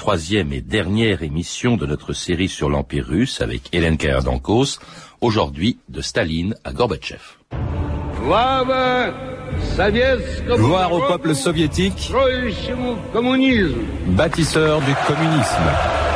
troisième et dernière émission de notre série sur l'Empire russe avec Hélène Kayardankos, aujourd'hui de Staline à Gorbatchev. Gloire au peuple soviétique, bâtisseur du communisme.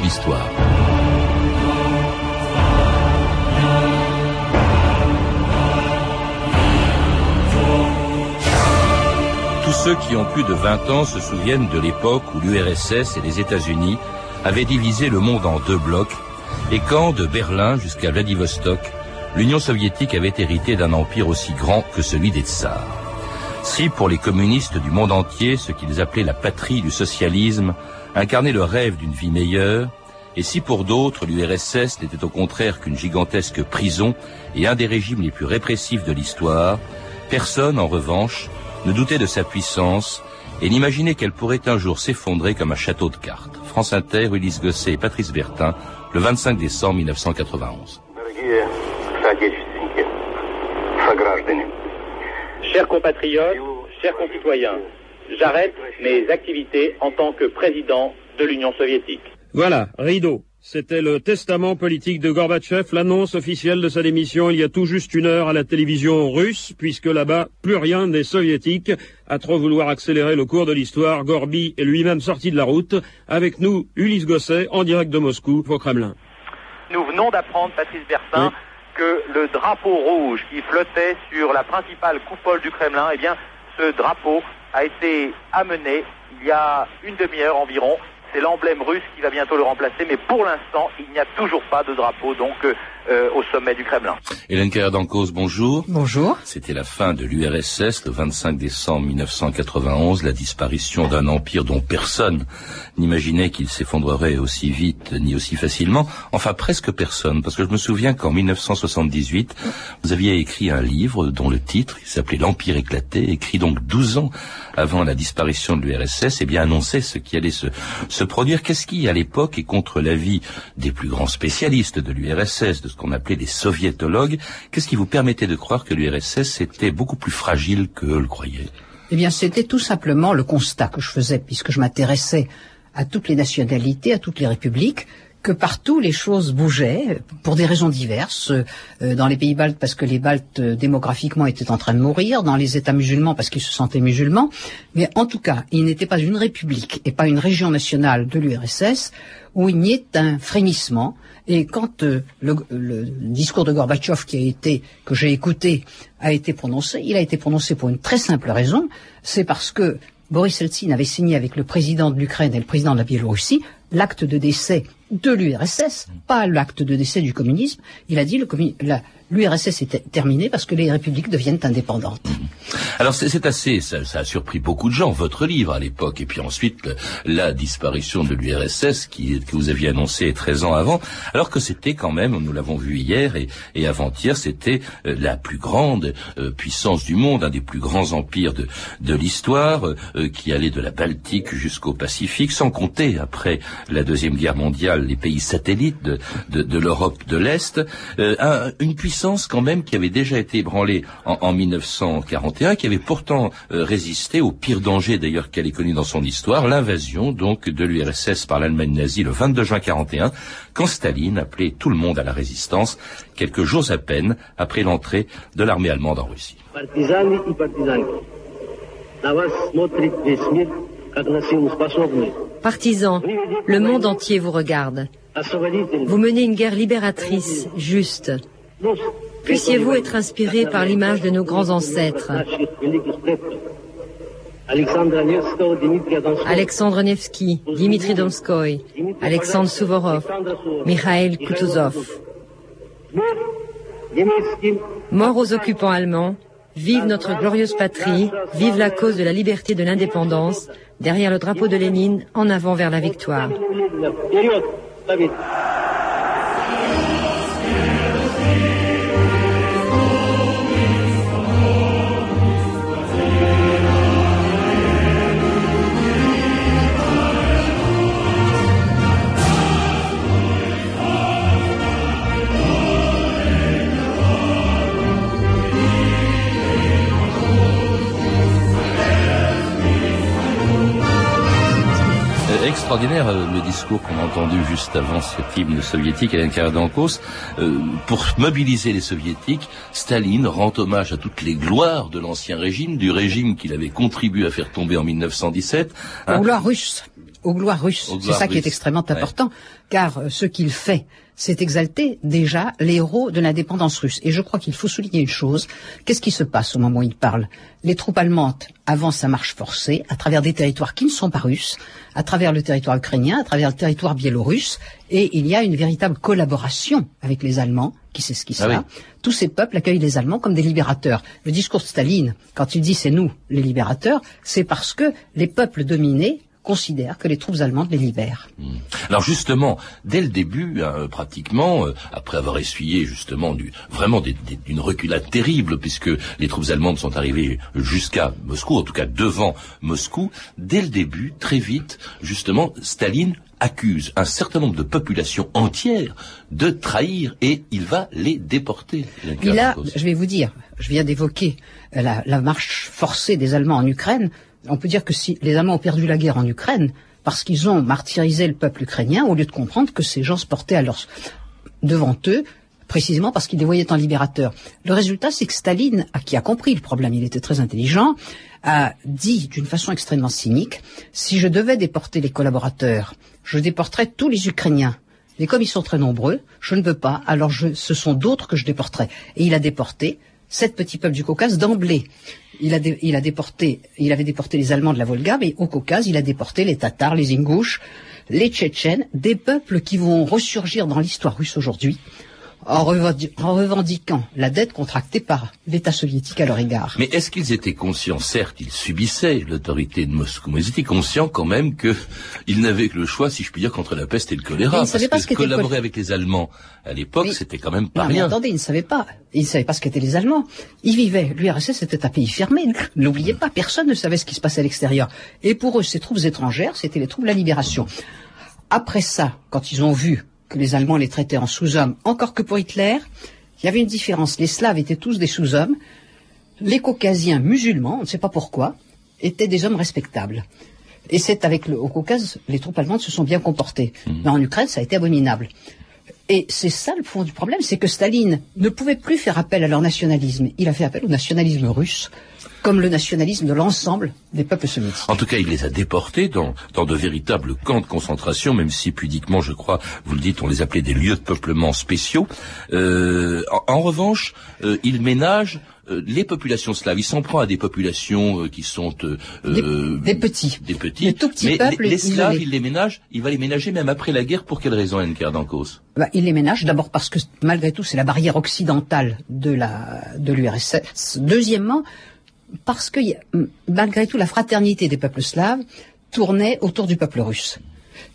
D'histoire. Tous ceux qui ont plus de 20 ans se souviennent de l'époque où l'URSS et les États-Unis avaient divisé le monde en deux blocs et quand, de Berlin jusqu'à Vladivostok, l'Union soviétique avait hérité d'un empire aussi grand que celui des tsars. Si pour les communistes du monde entier, ce qu'ils appelaient la patrie du socialisme incarnait le rêve d'une vie meilleure, et si pour d'autres l'URSS n'était au contraire qu'une gigantesque prison et un des régimes les plus répressifs de l'histoire, personne, en revanche, ne doutait de sa puissance et n'imaginait qu'elle pourrait un jour s'effondrer comme un château de cartes. France Inter, Ulysse Gosset et Patrice Bertin, le 25 décembre 1991. Chers compatriotes, chers concitoyens, j'arrête mes activités en tant que président de l'Union soviétique. Voilà, rideau. C'était le testament politique de Gorbatchev, l'annonce officielle de sa démission il y a tout juste une heure à la télévision russe, puisque là-bas, plus rien n'est soviétique. À trop vouloir accélérer le cours de l'histoire, Gorby est lui-même sorti de la route. Avec nous, Ulysse Gosset, en direct de Moscou, au Kremlin. Nous venons d'apprendre, Patrice Bertin, que le drapeau rouge qui flottait sur la principale coupole du Kremlin, eh bien, ce drapeau a été amené il y a une demi-heure environ. C'est l'emblème russe qui va bientôt le remplacer, mais pour l'instant, il n'y a toujours pas de drapeau. Donc euh, au sommet du Kremlin. Hélène Carrère-Dancause, bonjour. Bonjour. C'était la fin de l'URSS le 25 décembre 1991, la disparition d'un empire dont personne n'imaginait qu'il s'effondrerait aussi vite ni aussi facilement. Enfin, presque personne, parce que je me souviens qu'en 1978, vous aviez écrit un livre dont le titre, il s'appelait L'Empire éclaté, écrit donc 12 ans avant la disparition de l'URSS, et bien annonçait ce qui allait se, se produire. Qu'est-ce qui, à l'époque, et contre l'avis des plus grands spécialistes de l'URSS, de ce qu'on appelait des soviétologues, qu'est-ce qui vous permettait de croire que l'URSS était beaucoup plus fragile que le croyaient Eh bien, c'était tout simplement le constat que je faisais, puisque je m'intéressais à toutes les nationalités, à toutes les républiques, que partout les choses bougeaient pour des raisons diverses. Euh, dans les pays baltes parce que les Baltes euh, démographiquement étaient en train de mourir, dans les États musulmans parce qu'ils se sentaient musulmans. Mais en tout cas, il n'était pas une république et pas une région nationale de l'URSS où il n'y ait un frémissement. Et quand euh, le, discours de Gorbatchev qui a été que j'ai écouté a été prononcé, il a été prononcé pour une très simple raison, c'est parce que Boris Eltsine avait signé avec le président de l'Ukraine et le président de la Biélorussie l'acte de décès de l'URSS, pas l'acte de décès du communisme. Il a dit le l'URSS est terminé parce que les républiques deviennent indépendantes. Alors c'est assez, ça, a surpris beaucoup de gens, votre livre à l'époque, et puis ensuite la disparition de l'URSS qui, que vous aviez annoncé 13 ans avant, alors que c'était quand même, nous l'avons vu hier et, avant-hier, c'était euh, la plus grande euh, puissance du monde, un des plus grands empires de, l'histoire, euh, qui allait de la Baltique jusqu'au Pacifique, sans compter, après la Deuxième Guerre mondiale, les pays satellites de l'Europe de l'Est, une puissance quand même qui avait déjà été ébranlée en, en 1941, qui avait pourtant euh, résisté au pire danger d'ailleurs qu'elle ait connu dans son histoire, l'invasion donc de l'URSS par l'Allemagne nazie le 22 juin 41, quand Staline appelait tout le monde à la résistance, quelques jours à peine après l'entrée de l'armée allemande en Russie. Partisans, le monde entier vous regarde. Vous menez une guerre libératrice, juste. Puissiez-vous être inspiré par l'image de nos grands ancêtres. Alexandre Nevsky, Dimitri Donskoy, Alexandre Souvorov, Mikhail Kutuzov. Mort aux occupants allemands, Vive notre glorieuse patrie, vive la cause de la liberté et de l'indépendance, derrière le drapeau de Lénine, en avant vers la victoire. Extraordinaire euh, le discours qu'on a entendu juste avant cet hymne soviétique à Karadenkos. Euh, pour mobiliser les soviétiques, Staline rend hommage à toutes les gloires de l'ancien régime, du régime qu'il avait contribué à faire tomber en 1917. Aux gloires russes. Aux gloires russes. C'est ça qui est extrêmement important, car euh, ce qu'il fait, c'est exalter déjà les héros de l'indépendance russe. Et je crois qu'il faut souligner une chose. Qu'est-ce qui se passe au moment où il parle? Les troupes allemandes avancent à marche forcée à travers des territoires qui ne sont pas russes, à travers le territoire ukrainien, à travers le territoire biélorusse, et il y a une véritable collaboration avec les Allemands, qui sait ce qui sera. Tous ces peuples accueillent les Allemands comme des libérateurs. Le discours de Staline, quand il dit c'est nous les libérateurs, c'est parce que les peuples dominés considère que les troupes allemandes les libèrent. Hmm. Alors justement, dès le début, hein, pratiquement, euh, après avoir essuyé justement du, vraiment d'une reculade terrible, puisque les troupes allemandes sont arrivées jusqu'à Moscou, en tout cas devant Moscou, dès le début, très vite, justement, Staline accuse un certain nombre de populations entières de trahir et il va les déporter. Il a, je vais vous dire, je viens d'évoquer la, la marche forcée des Allemands en Ukraine on peut dire que si les Allemands ont perdu la guerre en Ukraine, parce qu'ils ont martyrisé le peuple ukrainien, au lieu de comprendre que ces gens se portaient devant eux, précisément parce qu'ils les voyaient en libérateurs. Le résultat, c'est que Staline, qui a compris le problème, il était très intelligent, a dit d'une façon extrêmement cynique, si je devais déporter les collaborateurs, je déporterais tous les Ukrainiens. Mais comme ils sont très nombreux, je ne veux pas, alors ce sont d'autres que je déporterai. Et il a déporté sept petits peuples du Caucase d'emblée. Il, a il, a déporté, il avait déporté les Allemands de la Volga, mais au Caucase, il a déporté les Tatars, les Ingouches, les Tchétchènes, des peuples qui vont ressurgir dans l'histoire russe aujourd'hui, en, revendiquant la dette contractée par l'État soviétique à leur égard. Mais est-ce qu'ils étaient conscients? Certes, ils subissaient l'autorité de Moscou, mais ils étaient conscients quand même qu'ils n'avaient que le choix, si je puis dire, contre la peste et le choléra. Ils parce pas que collaborer avec les Allemands à l'époque, c'était quand même pas non, rien. Mais attendez, ils ne savaient pas. Ils ne savaient pas ce qu'étaient les Allemands. Ils vivaient. L'URSS était un pays fermé. N'oubliez pas, personne ne savait ce qui se passait à l'extérieur. Et pour eux, ces troupes étrangères, c'était les troupes de la libération. Après ça, quand ils ont vu que les Allemands les traitaient en sous-hommes, encore que pour Hitler, il y avait une différence. Les Slaves étaient tous des sous-hommes. Les Caucasiens musulmans, on ne sait pas pourquoi, étaient des hommes respectables. Et c'est avec le, au Caucase, les troupes allemandes se sont bien comportées. Mmh. Mais en Ukraine, ça a été abominable. Et c'est ça le fond du problème, c'est que Staline ne pouvait plus faire appel à leur nationalisme. Il a fait appel au nationalisme russe comme le nationalisme de l'ensemble des peuples soviétiques. En tout cas, il les a déportés dans, dans de véritables camps de concentration, même si pudiquement, je crois, vous le dites, on les appelait des lieux de peuplement spéciaux. Euh, en, revanche, euh, il ménage euh, les populations slaves, il s'en prend à des populations euh, qui sont euh, des, petits, des petits, tout petits mais peuples, les, Slaves, il les ménage, il va les ménager même après la guerre. Pour quelle raison, Enker Dankos bah, Il les ménage d'abord parce que malgré tout, c'est la barrière occidentale de la de l'URSS. Deuxièmement, parce que malgré tout la fraternité des peuples slaves tournait autour du peuple russe.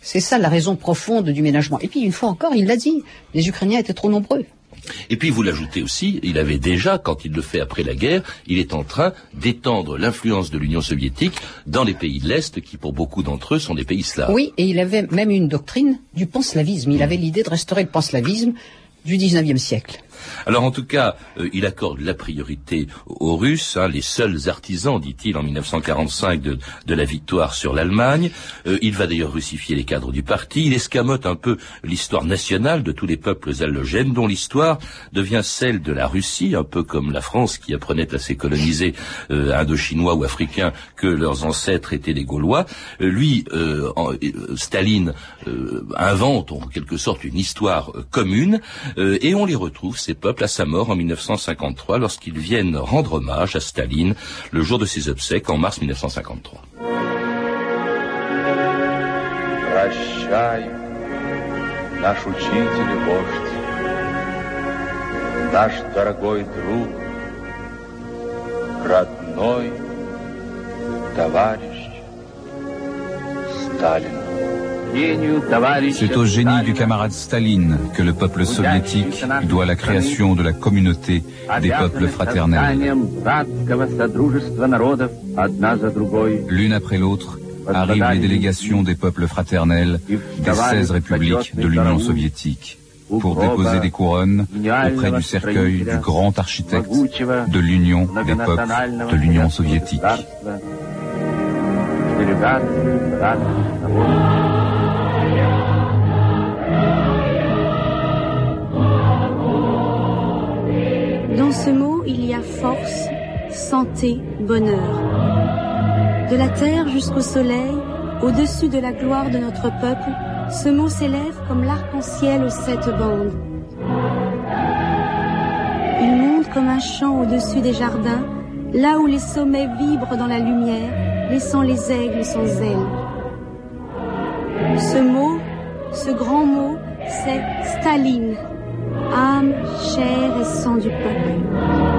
C'est ça la raison profonde du ménagement. Et puis une fois encore, il l'a dit, les Ukrainiens étaient trop nombreux. Et puis vous l'ajoutez aussi, il avait déjà, quand il le fait après la guerre, il est en train d'étendre l'influence de l'Union soviétique dans les pays de l'Est, qui pour beaucoup d'entre eux sont des pays slaves. Oui, et il avait même une doctrine du panslavisme. Il avait l'idée de restaurer le panslavisme du XIXe siècle. Alors en tout cas, euh, il accorde la priorité aux Russes, hein, les seuls artisans, dit-il en 1945, de, la victoire sur l'Allemagne. Euh, il va d'ailleurs russifier les cadres du parti. Il escamote un peu l'histoire nationale de tous les peuples allogènes, dont l'histoire devient celle de la Russie, un peu comme la France qui apprenait à ses colonisés euh, indochinois ou africains que leurs ancêtres étaient des Gaulois. lui, Staline invente en quelque sorte une histoire commune, et on les retrouve peuples à sa mort en 1953 lorsqu'ils viennent rendre hommage à Staline le jour de ses obsèques en mars 1953. Прощай, наш учитель C'est au génie du camarade Staline que le peuple soviétique doit la création de la communauté des peuples fraternels. L'une après l'autre arrivent les délégations des peuples fraternels des 16 républiques de l'Union soviétique pour déposer des couronnes auprès du cercueil du grand architecte de l'Union des peuples de l'Union soviétique. Dans ce mot, il y a force, santé, bonheur. De la terre jusqu'au soleil, au-dessus de la gloire de notre peuple, ce mot s'élève comme l'arc-en-ciel aux sept bandes. Il monte comme un chant au-dessus des jardins, là où les sommets vibrent dans la lumière, laissant les aigles sans ailes. Ce mot, ce grand mot, c'est Staline, âme, chair et sang du peuple.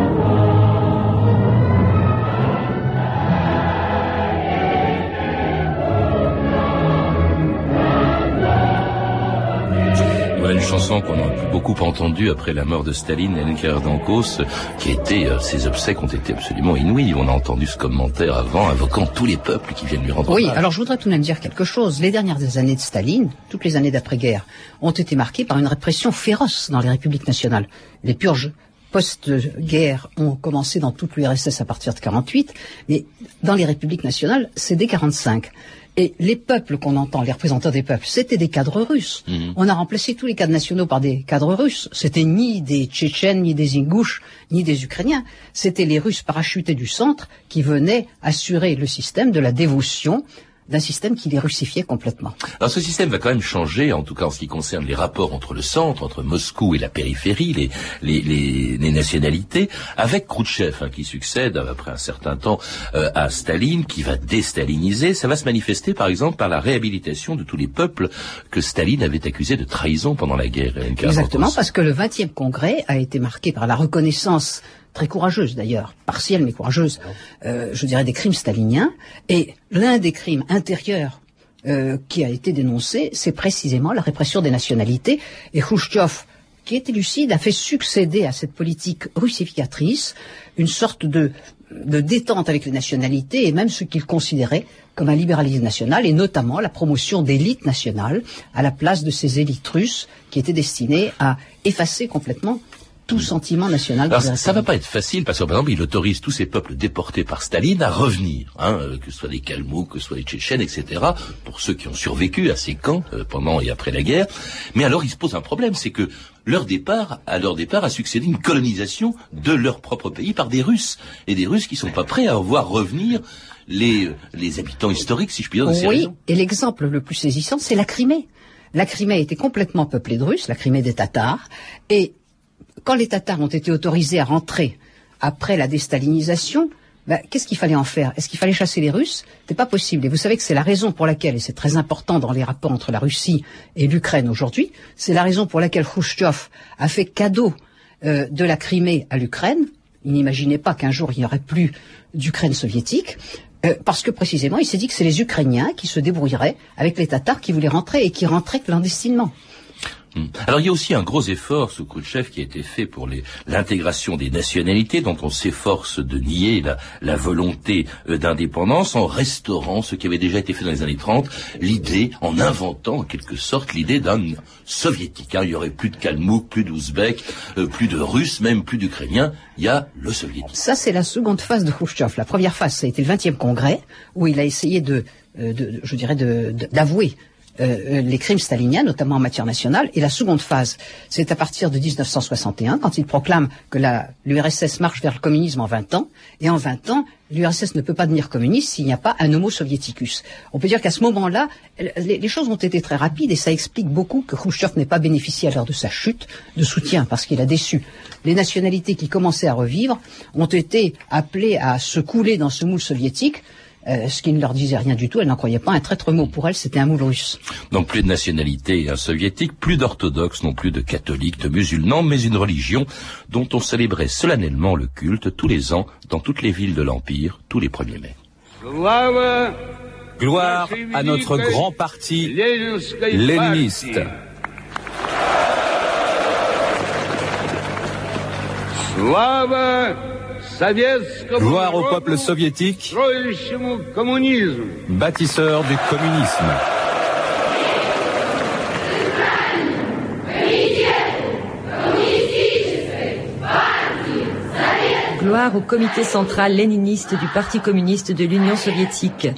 Chanson qu'on a beaucoup entendue après la mort de Staline, Hélène d'Ancos, qui était, euh, ses obsèques ont été absolument inouïs. On a entendu ce commentaire avant, invoquant tous les peuples qui viennent lui rendre Oui, alors je voudrais tout de même dire quelque chose. Les dernières années de Staline, toutes les années d'après-guerre, ont été marquées par une répression féroce dans les républiques nationales. Les purges post-guerre ont commencé dans toute l'URSS à partir de 48, mais dans les républiques nationales, c'est dès 45. Et les peuples qu'on entend, les représentants des peuples, c'était des cadres russes. On a remplacé tous les cadres nationaux par des cadres russes. C'était ni des Tchétchènes, ni des Ingouches, ni des Ukrainiens. C'était les Russes parachutés du centre qui venaient assurer le système de la dévotion d'un système qui les russifiait complètement. Alors ce système va quand même changer, en tout cas en ce qui concerne les rapports entre le centre, entre Moscou et la périphérie, les, les, les, les nationalités, avec Khrouchtchev hein, qui succède après un certain temps euh, à Staline, qui va déstaliniser. Ça va se manifester par exemple par la réhabilitation de tous les peuples que Staline avait accusés de trahison pendant la guerre. Exactement, parce que le 20e congrès a été marqué par la reconnaissance très courageuse d'ailleurs, partielle mais courageuse, euh, je dirais des crimes staliniens. Et l'un des crimes intérieurs euh, qui a été dénoncé, c'est précisément la répression des nationalités. Et Khrushchev, qui était lucide, a fait succéder à cette politique russificatrice une sorte de, de détente avec les nationalités et même ce qu'il considérait comme un libéralisme national et notamment la promotion d'élites nationales à la place de ces élites russes qui étaient destinées à effacer complètement tout sentiment national. Alors, ça, ça va pas être facile parce que par exemple, il autorise tous ces peuples déportés par Staline à revenir, hein, euh, que ce soit les Kalmouks, que ce soit les Tchétchènes, etc. Pour ceux qui ont survécu à ces camps euh, pendant et après la guerre. Mais alors, il se pose un problème, c'est que leur départ, à leur départ, a succédé une colonisation de leur propre pays par des Russes et des Russes qui sont pas prêts à voir revenir les euh, les habitants historiques, si je puis dire, de ces Oui, et l'exemple le plus saisissant, c'est la Crimée. La Crimée était complètement peuplée de Russes, la Crimée des Tatars, et quand les Tatars ont été autorisés à rentrer après la déstalinisation, ben, qu'est-ce qu'il fallait en faire? Est-ce qu'il fallait chasser les Russes? C'était pas possible. Et vous savez que c'est la raison pour laquelle, et c'est très important dans les rapports entre la Russie et l'Ukraine aujourd'hui, c'est la raison pour laquelle Khrushchev a fait cadeau euh, de la Crimée à l'Ukraine. Il n'imaginait pas qu'un jour il n'y aurait plus d'Ukraine soviétique. euh, parce que précisément, il s'est dit que c'est les Ukrainiens qui se débrouilleraient avec les Tatars qui voulaient rentrer et qui rentraient clandestinement. Hmm. Alors il y a aussi un gros effort sous Khrouchtchev qui a été fait pour l'intégration des nationalités dont on s'efforce de nier la, la volonté euh, d'indépendance en restaurant ce qui avait déjà été fait dans les années 30, l'idée, en inventant en quelque sorte l'idée d'un soviétique. hein. Il y aurait plus de Kalmouk, plus d'Ouzbeks, euh, plus de Russes, même plus d'Ukrainiens. Il y a le soviétique. Ça, c'est la seconde phase de Khrushchev. La première phase, ça a été le 20e congrès, où il a essayé de, euh, de- je dirais, d'avouer euh, les crimes staliniens, notamment en matière nationale. Et la seconde phase, c'est à partir de 1961, quand il proclame que l'URSS marche vers le communisme en 20 ans. Et en 20 ans, l'URSS ne peut pas devenir communiste s'il n'y a pas un homo soviéticus. On peut dire qu'à ce moment-là, les, les choses ont été très rapides et ça explique beaucoup que Khrushchev n'ait pas bénéficié à l'heure de sa chute de soutien parce qu'il a déçu. Les nationalités qui commençaient à revivre ont été appelées à se couler dans ce moule soviétique euh, ce qui ne leur disait rien du tout. Elle n'en croyait pas un traître mot. Pour elle, c'était un moule russe. Donc plus de nationalité un soviétique, plus d'orthodoxes, non plus de catholiques, de musulmans, mais une religion dont on célébrait solennellement le culte tous les ans dans toutes les villes de l'Empire, tous les 1er mai. Gloire à notre grand parti léniniste. Gloire au peuple soviétique, bâtisseur du communisme. Gloire au comité central léniniste du Parti communiste de l'Union soviétique.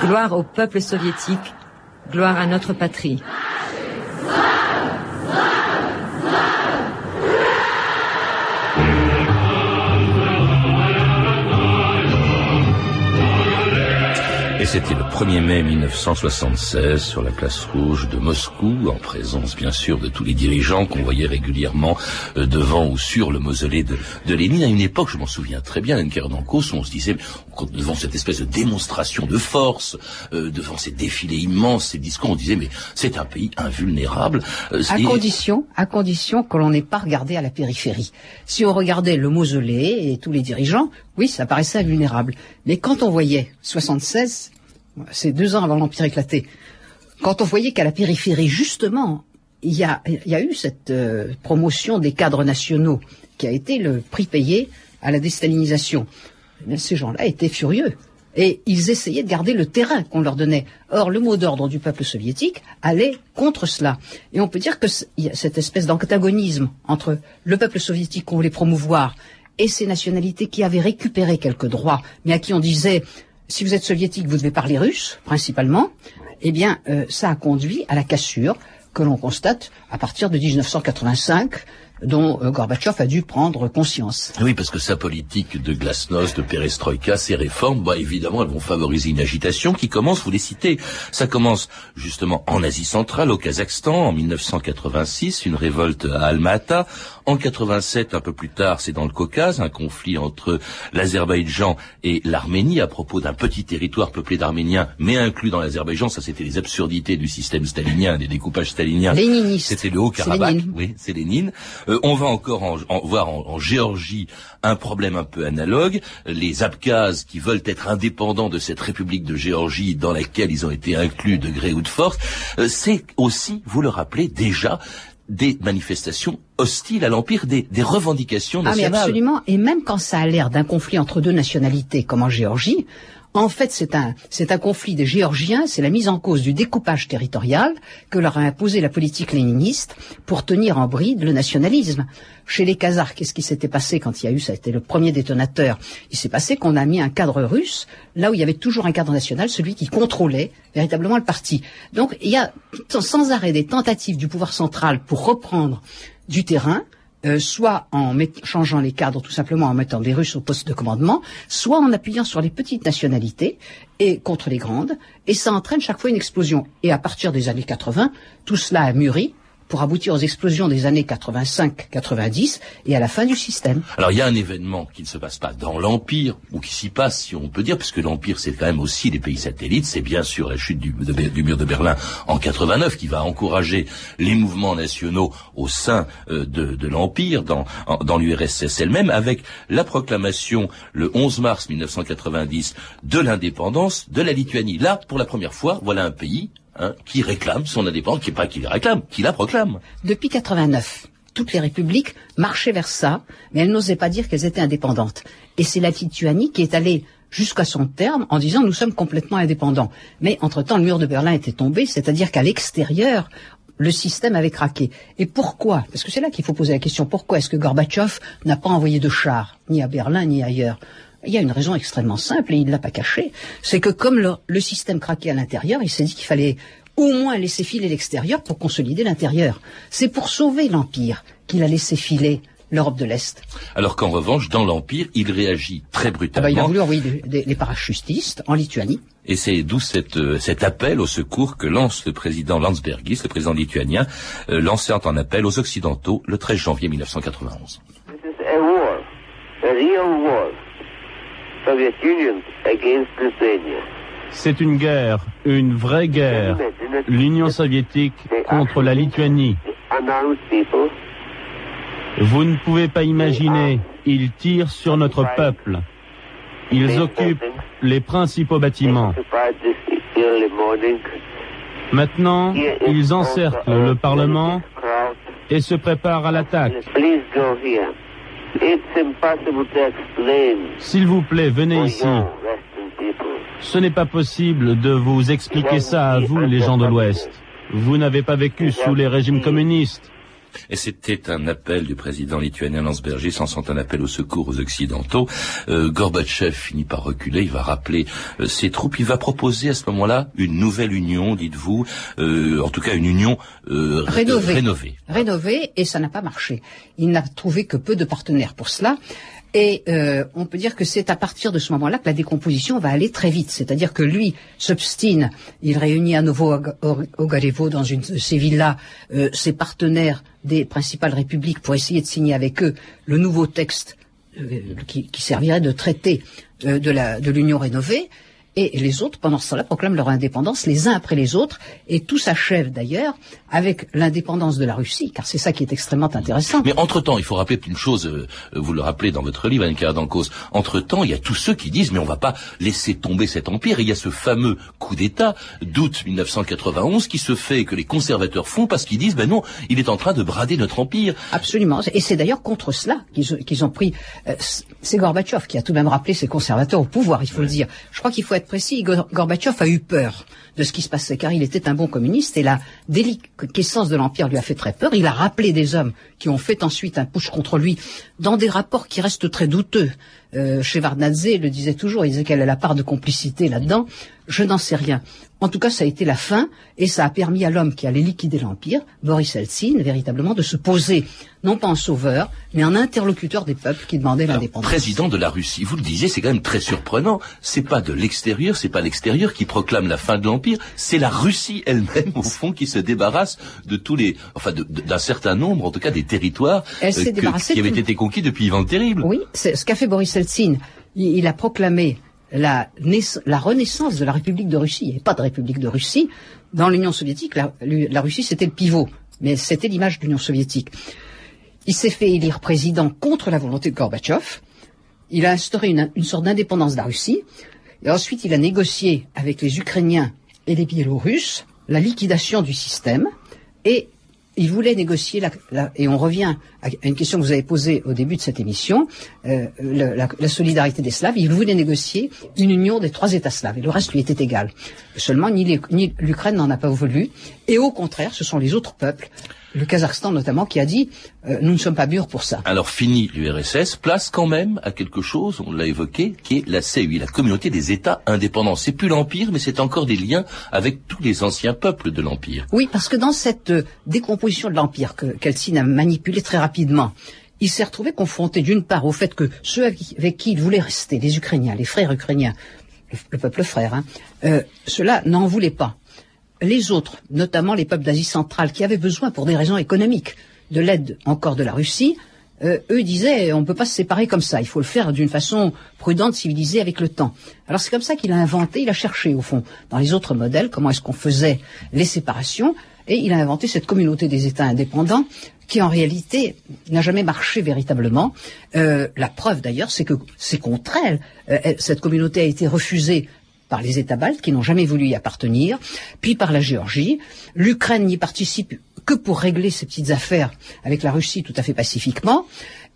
Gloire au peuple soviétique. Gloire à notre patrie. C'était le 1er mai 1976 sur la place rouge de Moscou, en présence bien sûr de tous les dirigeants qu'on voyait régulièrement euh, devant ou sur le mausolée de, de Lénine. À une époque, je m'en souviens très bien, où on se disait, devant cette espèce de démonstration de force, euh, devant ces défilés immenses, ces discours, on disait, mais c'est un pays invulnérable. Euh, à condition, à condition que l'on n'ait pas regardé à la périphérie. Si on regardait le mausolée et tous les dirigeants, oui, ça paraissait invulnérable. Mais quand on voyait 76, c'est deux ans avant l'Empire éclaté. Quand on voyait qu'à la périphérie, justement, il y a, eu cette euh, promotion des cadres nationaux qui a été le prix payé à la déstalinisation. Ces gens-là étaient furieux. Et ils essayaient de garder le terrain qu'on leur donnait. Or, le mot d'ordre du peuple soviétique allait contre cela. Et on peut dire que cette espèce d'antagonisme entre le peuple soviétique qu'on voulait promouvoir et ces nationalités qui avaient récupéré quelques droits, mais à qui on disait si vous êtes soviétique, vous devez parler russe, principalement, eh bien, euh, ça a conduit à la cassure que l'on constate à partir de 1985 dont euh, Gorbatchev a dû prendre conscience. Oui, parce que sa politique de glasnost, de perestroïka, ses réformes, bah, évidemment, elles vont favoriser une agitation qui commence, vous les citez, ça commence justement en Asie centrale, au Kazakhstan, en 1986, une révolte à Almaty. En 87, un peu plus tard, c'est dans le Caucase, un conflit entre l'Azerbaïdjan et l'Arménie à propos d'un petit territoire peuplé d'Arméniens, mais inclus dans l'Azerbaïdjan. Ça, c'était les absurdités du système stalinien, des découpages staliniens. C'était le Haut-Karabakh. Oui, c'est Lénine. Euh, on va encore en, voir en, Géorgie un problème un peu analogue. Les Abkhazes qui veulent être indépendants de cette République de Géorgie dans laquelle ils ont été inclus de gré ou de force, euh, c'est aussi, vous le rappelez, déjà des manifestations hostiles à l'Empire, des, des revendications nationales. Ah mais absolument, et même quand ça a l'air d'un conflit entre deux nationalités, comme en Géorgie, en fait, c'est un, conflit des Géorgiens, c'est la mise en cause du découpage territorial que leur a imposé la politique léniniste pour tenir en bride le nationalisme. Chez les Khazars, qu'est-ce qui s'était passé quand il y a eu, ça a été le premier détonateur, il s'est passé qu'on a mis un cadre russe là où il y avait toujours un cadre national, celui qui contrôlait véritablement le parti. Donc il y a sans arrêt des tentatives du pouvoir central pour reprendre du terrain, euh, soit en changeant les cadres tout simplement en mettant des Russes au poste de commandement, soit en appuyant sur les petites nationalités et contre les grandes, et ça entraîne chaque fois une explosion. Et à partir des années 80, tout cela a mûri, pour aboutir aux explosions des années 85-90 et à la fin du système. Alors il y a un événement qui ne se passe pas dans l'Empire, ou qui s'y passe si on peut dire, puisque l'Empire c'est quand même aussi les pays satellites, c'est bien sûr la chute du, mur de Berlin en 89 qui va encourager les mouvements nationaux au sein euh, de, l'Empire, dans, dans l'URSS elle-même, avec la proclamation le 11 mars 1990 de l'indépendance de la Lituanie. Là, pour la première fois, voilà un pays Hein, qui réclame son indépendance, qui pas qui la réclame, qui la proclame. Depuis 89, toutes les républiques marchaient vers ça, mais elles n'osaient pas dire qu'elles étaient indépendantes. Et c'est la Lituanie qui est allée jusqu'à son terme en disant nous sommes complètement indépendants. Mais entre-temps, le mur de Berlin était tombé, c'est-à-dire qu'à l'extérieur, le système avait craqué. Et pourquoi? Parce que c'est là qu'il faut poser la question. Pourquoi est-ce que Gorbatchev n'a pas envoyé de chars, ni à Berlin, ni ailleurs? Il y a une raison extrêmement simple, et il ne l'a pas caché, c'est que comme le, système craquait à l'intérieur, il s'est dit qu'il fallait au moins laisser filer l'extérieur pour consolider l'intérieur. C'est pour sauver l'Empire qu'il a laissé filer l'Europe de l'Est. Alors qu'en revanche, dans l'Empire, il réagit très brutalement. Ah bah, il a voulu envoyer les parachutistes en Lituanie. Et c'est d'où euh, cet appel au secours que lance le président Landsbergis, le président lituanien, euh, lançant un appel aux Occidentaux le 13 janvier 1991. C'est une guerre, une vraie guerre. L'Union soviétique contre la Lituanie. Vous ne pouvez pas imaginer, ils tirent sur notre peuple. Ils occupent les principaux bâtiments. Maintenant, ils encerclent le Parlement et se préparent à l'attaque. S'il vous plaît, venez ici. Ce n'est pas possible de vous expliquer ça à vous, les gens de l'Ouest. Vous n'avez pas vécu sous les régimes communistes. Et c'était un appel du président lituanien Landsbergis, sans sent un appel au secours aux Occidentaux. Euh, Gorbatchev finit par reculer, il va rappeler euh, ses troupes, il va proposer à ce moment-là une nouvelle union, dites-vous, euh, en tout cas une union euh, rénovée. rénovée. Rénovée, et ça n'a pas marché. Il n'a trouvé que peu de partenaires pour cela. Et euh, on peut dire que c'est à partir de ce moment-là que la décomposition va aller très vite. C'est-à-dire que lui s'obstine, il réunit à nouveau Ogarevo dans une de ses villas euh, ses partenaires des principales républiques pour essayer de signer avec eux le nouveau texte euh, qui, qui, servirait de traité de l'Union rénovée. Et les autres, pendant ce temps-là, proclament leur indépendance les uns après les autres, et tout s'achève d'ailleurs avec l'indépendance de la Russie, car c'est ça qui est extrêmement intéressant. Mais entre-temps, il faut rappeler une chose, euh, vous le rappelez dans votre livre, Anne cause. entre-temps, il y a tous ceux qui disent, mais on va pas laisser tomber cet empire, et il y a ce fameux coup d'État d'août 1991 qui se fait, que les conservateurs font, parce qu'ils disent, ben non, il est en train de brader notre empire. Absolument, et c'est d'ailleurs contre cela qu'ils ont pris... Euh, c'est Gorbatchev qui a tout de même rappelé ces conservateurs au pouvoir, il faut le dire. Je crois qu'il faut être précis, Gorbatchev a eu peur de ce qui se passait, car il était un bon communiste et la déliquescence de l'Empire lui a fait très peur. Il a rappelé des hommes qui ont fait ensuite un push contre lui dans des rapports qui restent très douteux. Euh, Shevardnadze le disait toujours, il disait qu'elle a la part de complicité là-dedans. Je n'en sais rien. En tout cas, ça a été la fin, et ça a permis à l'homme qui allait liquider l'Empire, Boris Eltsine, véritablement de se poser, non pas en sauveur, mais en interlocuteur des peuples qui demandaient l'indépendance. Président de la Russie, vous le disiez, c'est quand même très surprenant. C'est pas de l'extérieur, c'est pas l'extérieur qui proclame la fin de l'Empire, c'est la Russie elle-même, au fond, qui se débarrasse de tous les, enfin, d'un certain nombre, en tout cas, des territoires euh, qui avaient été conquis depuis Ivan le Terrible. Oui, c'est ce qu'a fait Boris Eltsine. il a proclamé la, renaissance de la République de Russie. Il n'y avait pas de République de Russie. Dans l'Union soviétique, la, Russie, c'était le pivot. Mais c'était l'image de l'Union soviétique. Il s'est fait élire président contre la volonté de Gorbatchev. Il a instauré une, sorte d'indépendance de la Russie. Et ensuite, il a négocié avec les Ukrainiens et les Biélorusses la liquidation du système. Et il voulait négocier, et on revient à une question que vous avez posée au début de cette émission, euh, la, la, solidarité des Slaves, il voulait négocier une union des trois États slaves, et le reste lui était égal. Seulement, ni l'Ukraine n'en a pas voulu, et au contraire, ce sont les autres peuples le Kazakhstan notamment, qui a dit euh, nous ne sommes pas mûrs pour ça. Alors fini l'URSS, place quand même à quelque chose, on l'a évoqué, qui est la CUI, la communauté des États indépendants. C'est plus l'Empire, mais c'est encore des liens avec tous les anciens peuples de l'Empire. Oui, parce que dans cette euh, décomposition de l'Empire que Kelsin a manipulé très rapidement, il s'est retrouvé confronté d'une part au fait que ceux avec qui il voulait rester, les Ukrainiens, les frères ukrainiens, le, peuple frère, hein, euh, n'en voulaient pas. Les autres, notamment les peuples d'Asie centrale, qui avaient besoin, pour des raisons économiques, de l'aide encore de la Russie, euh, eux disaient on ne peut pas se séparer comme ça, il faut le faire d'une façon prudente, civilisée avec le temps. Alors c'est comme ça qu'il a inventé, il a cherché au fond dans les autres modèles comment est-ce qu'on faisait les séparations et il a inventé cette communauté des États indépendants qui en réalité n'a jamais marché véritablement. Euh, la preuve d'ailleurs, c'est que c'est contre elle. Euh, cette communauté a été refusée par les États baltes qui n'ont jamais voulu y appartenir, puis par la Géorgie. L'Ukraine n'y participe que pour régler ses petites affaires avec la Russie tout à fait pacifiquement.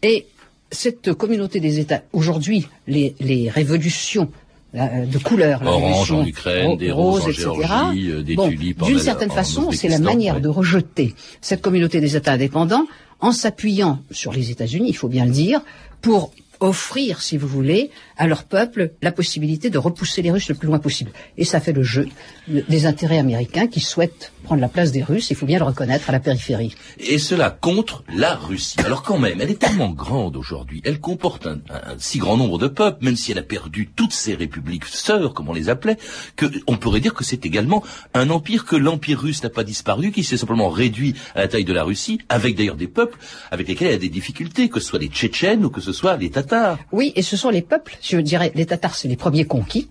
Et cette communauté des États, aujourd'hui, les, révolutions de couleur, orange en Ukraine, des roses, en Géorgie, euh, des tulipes D'une certaine façon, c'est la manière de rejeter cette communauté des États indépendants en s'appuyant sur les États-Unis, il faut bien le dire, pour offrir, si vous voulez, à leur peuple la possibilité de repousser les Russes le plus loin possible. Et ça fait le jeu des intérêts américains qui souhaitent prendre la place des Russes, il faut bien le reconnaître, à la périphérie. Et cela contre la Russie. Alors quand même, elle est tellement grande aujourd'hui, elle comporte un, si grand nombre de peuples, même si elle a perdu toutes ses républiques sœurs, comme on les appelait, que on pourrait dire que c'est également un empire que l'empire russe n'a pas disparu, qui s'est simplement réduit à la taille de la Russie, avec d'ailleurs des peuples avec lesquels elle a des difficultés, que ce soit les Tchétchènes ou que ce soit les Tatars. Oui, et ce sont les peuples, je dirais, les Tatars, c'est les premiers conquis,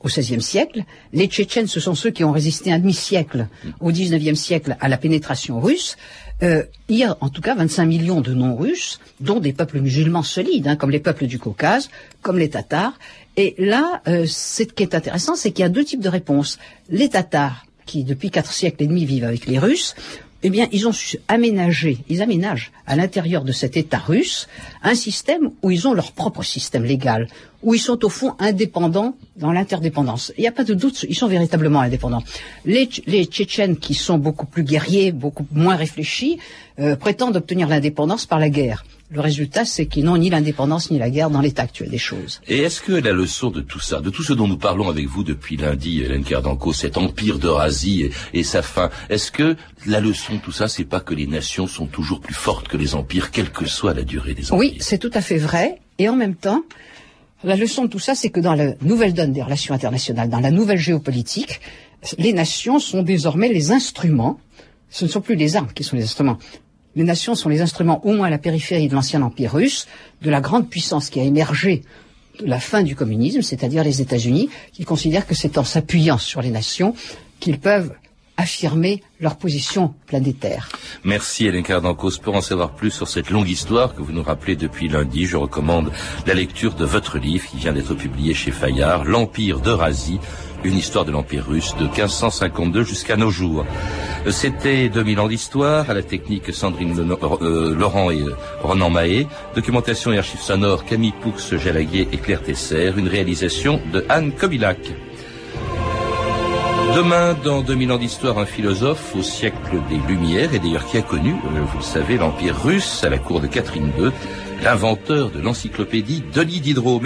au XVIe siècle. Les Tchétchènes, ce sont ceux qui ont résisté un demi-siècle au XIXe siècle à la pénétration russe. Euh, il y a en tout cas 25 millions de non-russes, dont des peuples musulmans solides, hein, comme les peuples du Caucase, comme les Tatars. Et là, euh, ce qui est intéressant, c'est qu'il y a deux types de réponses. Les Tatars, qui depuis quatre siècles et demi vivent avec les Russes, eh bien, ils ont su aménager, ils aménagent à l'intérieur de cet État russe un système où ils ont leur propre système légal, où ils sont au fond indépendants dans l'interdépendance. Il n'y a pas de doute, ils sont véritablement indépendants. Les, les, Tchétchènes, qui sont beaucoup plus guerriers, beaucoup moins réfléchis, euh, prétendent obtenir l'indépendance par la guerre. Le résultat, c'est qu'ils n'ont ni l'indépendance ni la guerre dans l'état actuel des choses. Et est-ce que la leçon de tout ça, de tout ce dont nous parlons avec vous depuis lundi, Hélène Kerdanko, cet empire d'Eurasie et, et, sa fin, est-ce que la leçon de tout ça, c'est pas que les nations sont toujours plus fortes que les empires, quelle que soit la durée des empires Oui, c'est tout à fait vrai. Et en même temps, la leçon de tout ça, c'est que dans la nouvelle donne des relations internationales, dans la nouvelle géopolitique, les nations sont désormais les instruments. Ce ne sont plus les armes qui sont les instruments. Les nations sont les instruments, au moins à la périphérie de l'ancien empire russe, de la grande puissance qui a émergé de la fin du communisme, c'est-à-dire les États-Unis, qui considèrent que c'est en s'appuyant sur les nations qu'ils peuvent affirmer leur position planétaire. Merci Hélène Cardancos. Pour en savoir plus sur cette longue histoire que vous nous rappelez depuis lundi, je recommande la lecture de votre livre qui vient d'être publié chez Fayard, L'Empire d'Eurasie, une histoire de l'Empire russe de 1552 jusqu'à nos jours. C'était 2000 ans d'histoire, à la technique Sandrine euh, Laurent et euh, Ronan Mahé, documentation et archives sonores Camille Poux, Jalaguier et Claire Tesser, une réalisation de Anne Kobilac. Demain, dans 2000 ans d'histoire, un philosophe au siècle des Lumières, et d'ailleurs qui a connu, euh, vous le savez, l'Empire russe à la cour de Catherine II, l'inventeur de l'encyclopédie Denis Diderot.